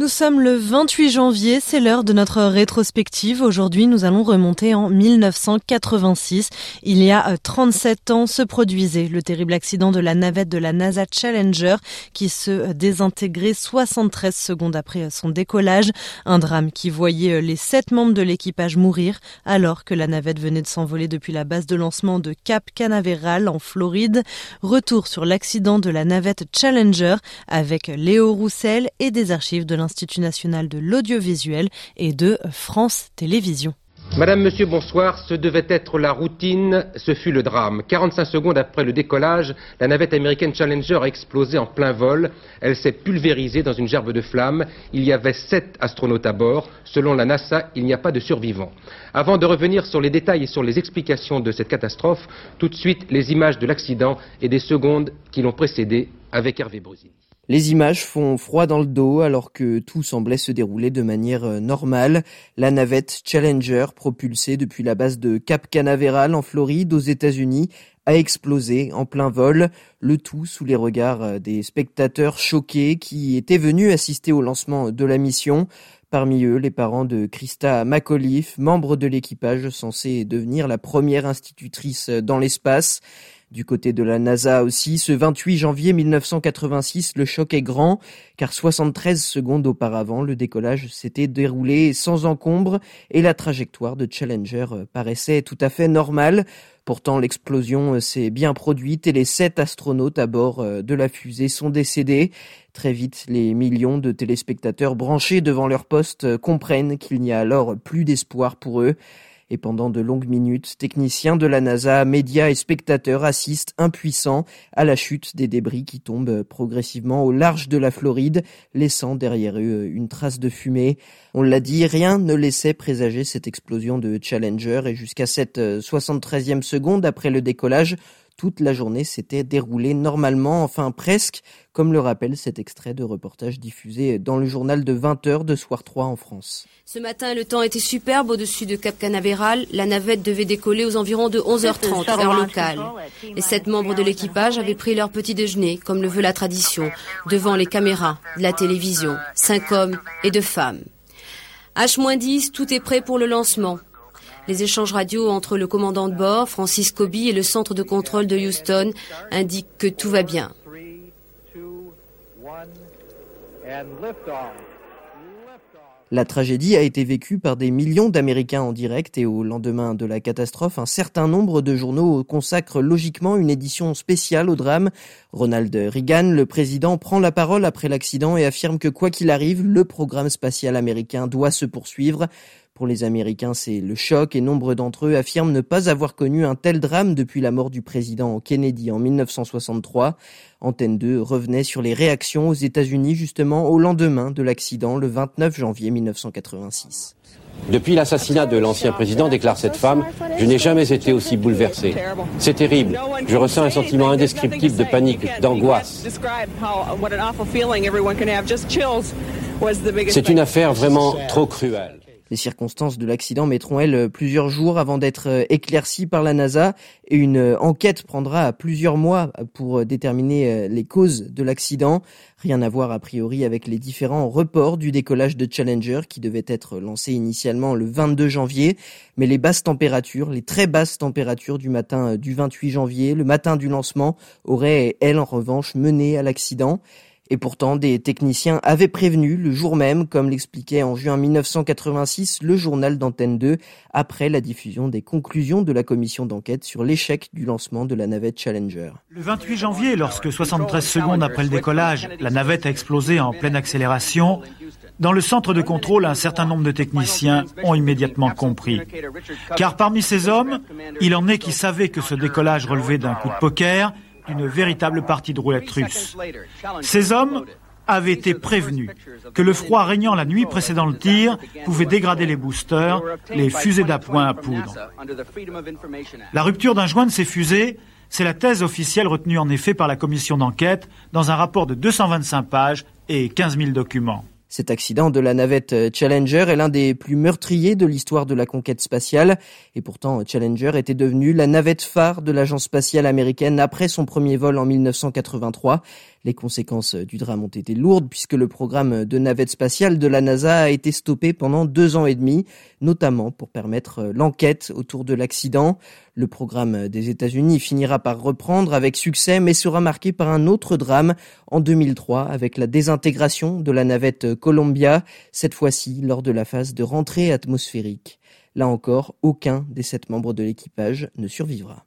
Nous sommes le 28 janvier, c'est l'heure de notre rétrospective. Aujourd'hui, nous allons remonter en 1986. Il y a 37 euh, ans se produisait le terrible accident de la navette de la NASA Challenger qui se désintégrait 73 secondes après son décollage. Un drame qui voyait euh, les sept membres de l'équipage mourir alors que la navette venait de s'envoler depuis la base de lancement de Cap Canaveral en Floride. Retour sur l'accident de la navette Challenger avec Léo Roussel et des archives de l'Institut national de l'audiovisuel et de France Télévisions. Madame, Monsieur, bonsoir. Ce devait être la routine, ce fut le drame. 45 secondes après le décollage, la navette américaine Challenger a explosé en plein vol. Elle s'est pulvérisée dans une gerbe de flammes. Il y avait sept astronautes à bord. Selon la NASA, il n'y a pas de survivants. Avant de revenir sur les détails et sur les explications de cette catastrophe, tout de suite les images de l'accident et des secondes qui l'ont précédé avec Hervé Brusini. Les images font froid dans le dos alors que tout semblait se dérouler de manière euh, normale. La navette Challenger, propulsée depuis la base de Cap Canaveral en Floride aux États-Unis, a explosé en plein vol, le tout sous les regards euh, des spectateurs choqués qui étaient venus assister au lancement de la mission. Parmi eux, les parents de Christa McAuliffe, membre de l'équipage censé devenir la première institutrice dans l'espace. Du côté de la NASA aussi, ce 28 janvier 1986, le choc est grand, car 73 secondes auparavant, le décollage s'était déroulé sans encombre et la trajectoire de Challenger paraissait tout à fait normale. Pourtant, l'explosion s'est bien produite et les sept astronautes à bord de la fusée sont décédés. Très vite, les millions de téléspectateurs branchés devant leur poste comprennent qu'il n'y a alors plus d'espoir pour eux. Et pendant de longues minutes, techniciens de la NASA, médias et spectateurs assistent impuissants à la chute des débris qui tombent progressivement au large de la Floride, laissant derrière eux une trace de fumée. On l'a dit, rien ne laissait présager cette explosion de Challenger et jusqu'à cette 73e seconde après le décollage, toute la journée s'était déroulée normalement, enfin presque, comme le rappelle cet extrait de reportage diffusé dans le journal de 20h de Soir 3 en France. Ce matin, le temps était superbe au-dessus de Cap Canaveral. La navette devait décoller aux environs de 11h30, heure locale. Les sept membres de l'équipage avaient pris leur petit déjeuner, comme le veut la tradition, devant les caméras de la télévision. Cinq hommes et deux femmes. H-10, tout est prêt pour le lancement. Les échanges radio entre le commandant de bord, Francis Kobe, et le centre de contrôle de Houston indiquent que tout va bien. La tragédie a été vécue par des millions d'Américains en direct et au lendemain de la catastrophe, un certain nombre de journaux consacrent logiquement une édition spéciale au drame. Ronald Reagan, le président, prend la parole après l'accident et affirme que quoi qu'il arrive, le programme spatial américain doit se poursuivre. Pour les Américains, c'est le choc et nombre d'entre eux affirment ne pas avoir connu un tel drame depuis la mort du président Kennedy en 1963. Antenne 2 revenait sur les réactions aux États-Unis justement au lendemain de l'accident le 29 janvier 1986. Depuis l'assassinat de l'ancien président, déclare cette femme, je n'ai jamais été aussi bouleversée. C'est terrible. Je ressens un sentiment indescriptible de panique, d'angoisse. C'est une affaire vraiment trop cruelle. Les circonstances de l'accident mettront, elles, plusieurs jours avant d'être euh, éclaircies par la NASA et une euh, enquête prendra plusieurs mois pour déterminer euh, les causes de l'accident. Rien à voir a priori avec les différents reports du décollage de Challenger qui devait être lancé initialement le 22 janvier. Mais les basses températures, les très basses températures du matin du 28 janvier, le matin du lancement, auraient, elles, en revanche, mené à l'accident. Et pourtant, des techniciens avaient prévenu le jour même, comme l'expliquait en juin 1986 le journal d'Antenne 2, après la diffusion des conclusions de la commission d'enquête sur l'échec du lancement de la navette Challenger. Le 28 janvier, lorsque 73 secondes après le décollage, la navette a explosé en pleine accélération, dans le centre de contrôle, un certain nombre de techniciens ont immédiatement compris. Car parmi ces hommes, il en est qui savaient que ce décollage relevait d'un coup de poker, une véritable partie de roulette russe. Ces hommes avait été prévenu que le froid régnant la nuit précédant le tir pouvait dégrader les boosters, les fusées d'appoint à poudre. La rupture d'un joint de ces fusées, c'est la thèse officielle retenue en effet par la commission d'enquête dans un rapport de 225 pages et 15 000 documents. Cet accident de la navette Challenger est l'un des plus meurtriers de l'histoire de la conquête spatiale. Et pourtant, Challenger était devenue la navette phare de l'agence spatiale américaine après son premier vol en 1983. Les conséquences du drame ont été lourdes puisque le programme de navette spatiale de la NASA a été stoppé pendant deux ans et demi, notamment pour permettre l'enquête autour de l'accident. Le programme des États-Unis finira par reprendre avec succès, mais sera marqué par un autre drame en 2003 avec la désintégration de la navette Columbia, cette fois-ci lors de la phase de rentrée atmosphérique. Là encore, aucun des sept membres de l'équipage ne survivra.